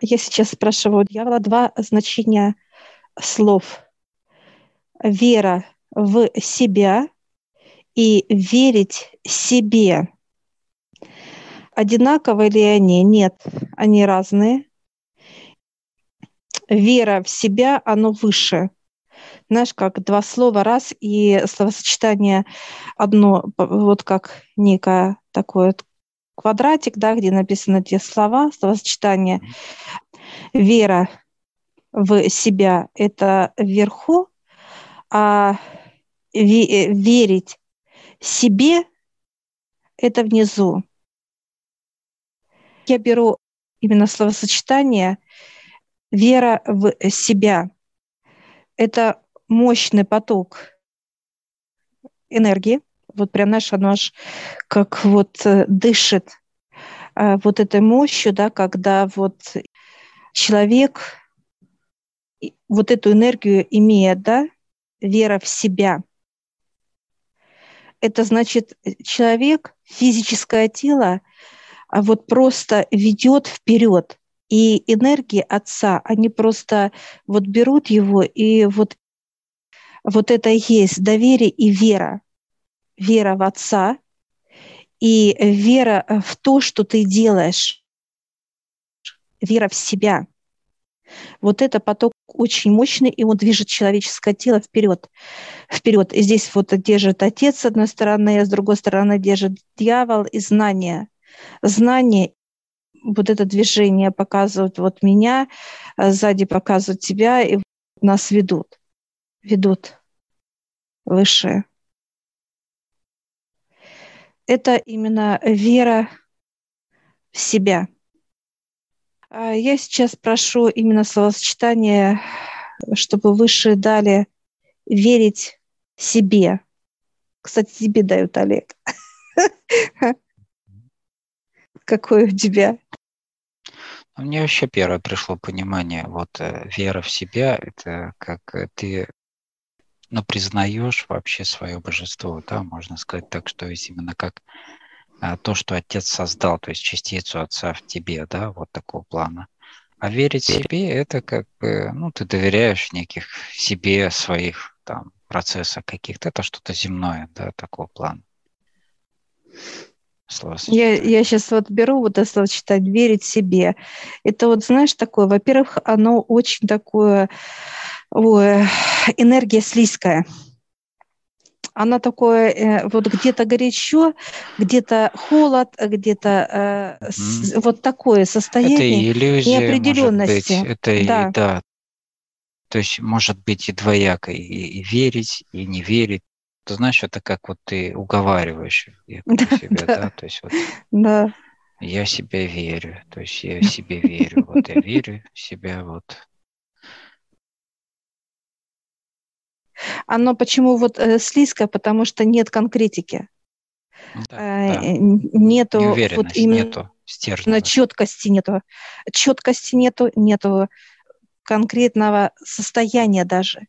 Я сейчас спрашиваю дьявола два значения слов. Вера в себя и верить себе. Одинаковые ли они? Нет, они разные. Вера в себя, оно выше. Знаешь, как два слова раз, и словосочетание одно, вот как некое такое квадратик, да, где написаны те слова, словосочетание. Вера в себя – это вверху, а верить себе – это внизу. Я беру именно словосочетание «вера в себя». Это мощный поток энергии. Вот прям наш, оно аж как вот э, дышит э, вот этой мощью, да, когда вот человек вот эту энергию имеет, да, вера в себя. Это значит, человек, физическое тело, а вот просто ведет вперед. И энергии Отца, они просто вот берут его, и вот, вот это есть доверие и вера. Вера в Отца и вера в то, что ты делаешь. Вера в себя. Вот это поток очень мощный, и он движет человеческое тело вперед. Вперед. И здесь вот держит Отец с одной стороны, а с другой стороны держит дьявол и знание. Знание вот это движение показывают вот меня, а сзади показывают тебя, и нас ведут. Ведут выше. Это именно вера в себя – а я сейчас прошу именно словосочетание, чтобы выше дали верить себе. Кстати, тебе дают, Олег. Какое у тебя? Мне вообще первое пришло понимание, вот э, вера в себя, это как э, ты ну, признаешь вообще свое божество, да, можно сказать так, что есть именно как а, то, что Отец создал, то есть частицу Отца в тебе, да, вот такого плана. А верить себе – это как бы, ну, ты доверяешь неких себе, своих там процессах каких-то, это что-то земное, да, такого плана. Я, я сейчас вот беру вот это словосочетание «верить себе». Это вот, знаешь, такое, во-первых, оно очень такое, ой, энергия слизкая – она такое, э, вот где-то горячо, где-то холод, где-то э, mm. вот такое состояние это иллюзия, неопределенности. Может быть, это да. и да. То есть может быть и двояко, и, и верить, и не верить. Ты знаешь, это как вот ты уговариваешь да, себя, да. да, то есть вот. Да. Я себе верю, то есть я себе верю, вот я верю в себя, вот Оно почему вот э, слизкое? Потому что нет конкретики. Да, э, да. Нету вот именно нету стержня. четкости нету. Четкости нету, нету конкретного состояния даже.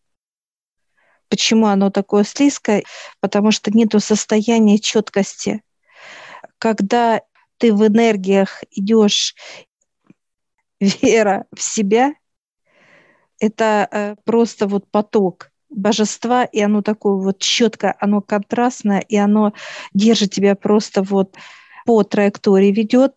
Почему оно такое слизкое? Потому что нету состояния четкости. Когда ты в энергиях идешь, вера в себя, это э, просто вот поток божества, и оно такое вот четко, оно контрастное, и оно держит тебя просто вот по траектории ведет,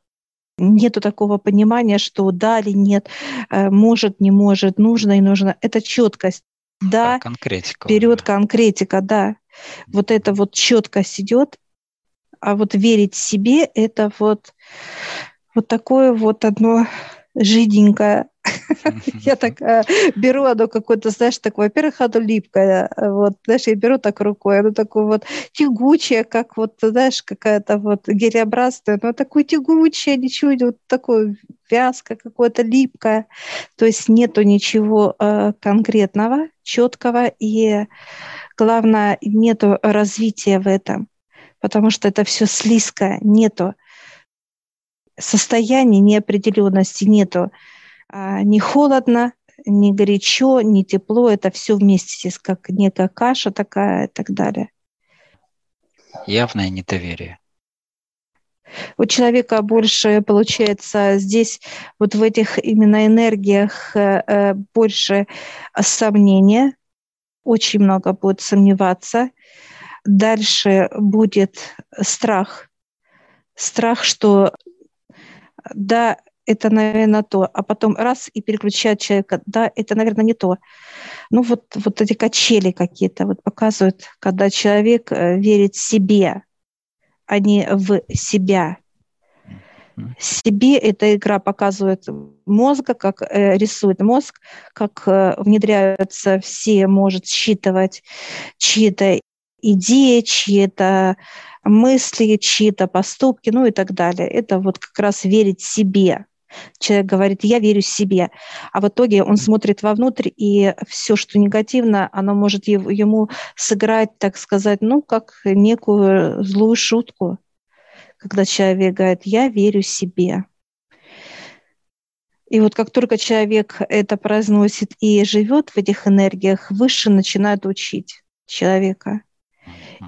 нету такого понимания, что да или нет, э, может, не может, нужно и нужно. Это четкость. Да, конкретика. Вперед конкретика, да. Вот это вот четкость идет, а вот верить себе это вот вот такое вот одно жиденькое Я так э, беру оно какое-то, знаешь, такое, во-первых, оно липкое, э, вот, знаешь, я беру так рукой, оно такое вот тягучее, как вот, знаешь, какая-то вот гелеобразная, но такое тягучее, ничего, вот такое вязкое, какое-то липкое, то есть нету ничего э, конкретного, четкого, и главное, нету развития в этом, потому что это все слизкое, нету состояния неопределенности, нету не холодно, не горячо, не тепло, это все вместе как некая каша такая и так далее. Явное недоверие. У человека больше получается здесь, вот в этих именно энергиях, э, э, больше сомнения, очень много будет сомневаться. Дальше будет страх. Страх, что да, это, наверное, то, а потом раз и переключает человека, да, это, наверное, не то. Ну вот, вот эти качели какие-то вот показывают, когда человек э, верит себе, а не в себя. Себе эта игра показывает мозга, как э, рисует мозг, как э, внедряются все, может считывать чьи-то идеи, чьи-то мысли, чьи-то поступки, ну и так далее. Это вот как раз верить себе. Человек говорит, я верю себе, а в итоге он смотрит вовнутрь, и все, что негативно, оно может ему сыграть, так сказать, ну, как некую злую шутку, когда человек говорит, я верю себе. И вот как только человек это произносит и живет в этих энергиях, выше начинает учить человека.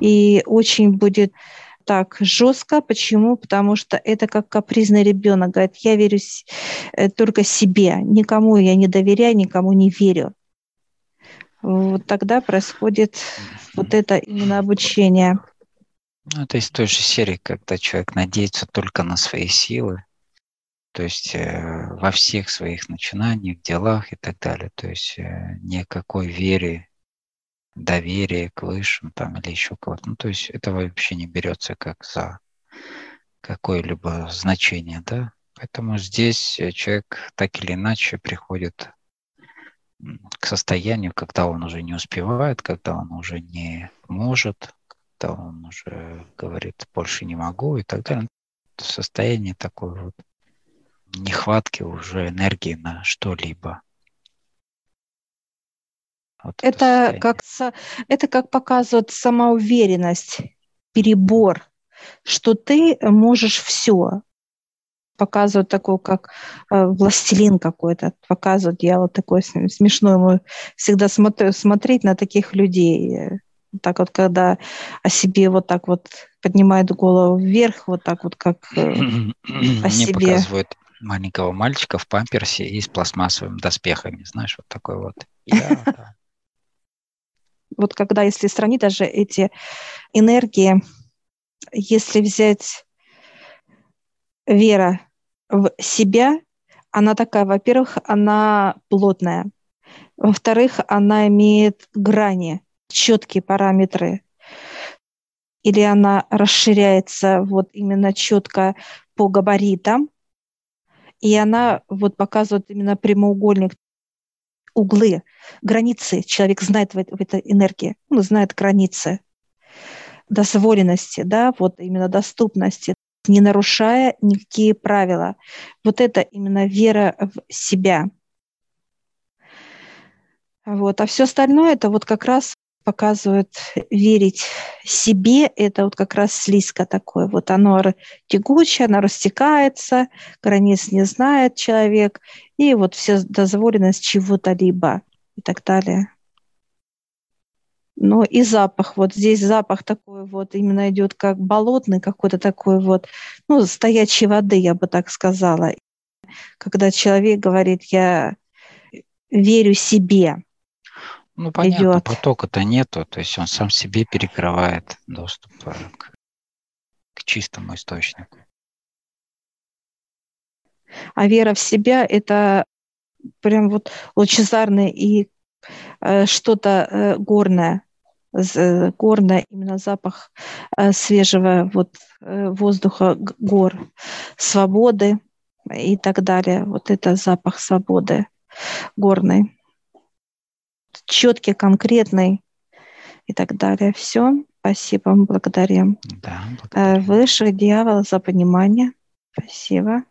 И очень будет так жестко. Почему? Потому что это как капризный ребенок. Говорит, я верю э, только себе, никому я не доверяю, никому не верю. Вот тогда происходит вот это именно обучение. Ну, это из той же серии, когда человек надеется только на свои силы, то есть э, во всех своих начинаниях, делах и так далее. То есть э, никакой веры доверие к высшим там или еще кого-то. Ну, то есть это вообще не берется как за какое-либо значение, да. Поэтому здесь э, человек так или иначе приходит к состоянию, когда он уже не успевает, когда он уже не может, когда он уже говорит, больше не могу и так далее. Состояние такой вот нехватки уже энергии на что-либо. Вот это, это как, это как показывает самоуверенность, перебор, что ты можешь все. Показывают такой, как э, властелин какой-то. Показывают, я вот такой смешной мой всегда смотрю, смотреть на таких людей. Так вот, когда о себе вот так вот поднимает голову вверх, вот так вот, как э, о себе. показывают маленького мальчика в памперсе и с пластмассовыми доспехами, знаешь, вот такой вот. Я, да вот когда, если сравнить даже эти энергии, если взять вера в себя, она такая, во-первых, она плотная, во-вторых, она имеет грани, четкие параметры, или она расширяется вот именно четко по габаритам, и она вот показывает именно прямоугольник углы, границы. Человек знает в, в этой энергии, он знает границы дозволенности, да, вот именно доступности, не нарушая никакие правила. Вот это именно вера в себя. Вот. А все остальное это вот как раз показывает верить себе, это вот как раз слизко такое. Вот оно тягучее, оно растекается, границ не знает человек, и вот все дозволенность чего-то либо и так далее. Ну и запах, вот здесь запах такой вот именно идет как болотный какой-то такой вот, ну, стоячей воды, я бы так сказала. Когда человек говорит, я верю себе, ну, понятно, идет. потока-то нету, то есть он сам себе перекрывает доступ э, к, к чистому источнику. А вера в себя – это прям вот лучезарное и э, что-то э, горное, э, горное, именно запах э, свежего вот, э, воздуха гор, свободы и так далее. Вот это запах свободы горной четкий, конкретный и так далее. Все. Спасибо, благодарим. Да, благодарим. Высших дьявола за понимание. Спасибо.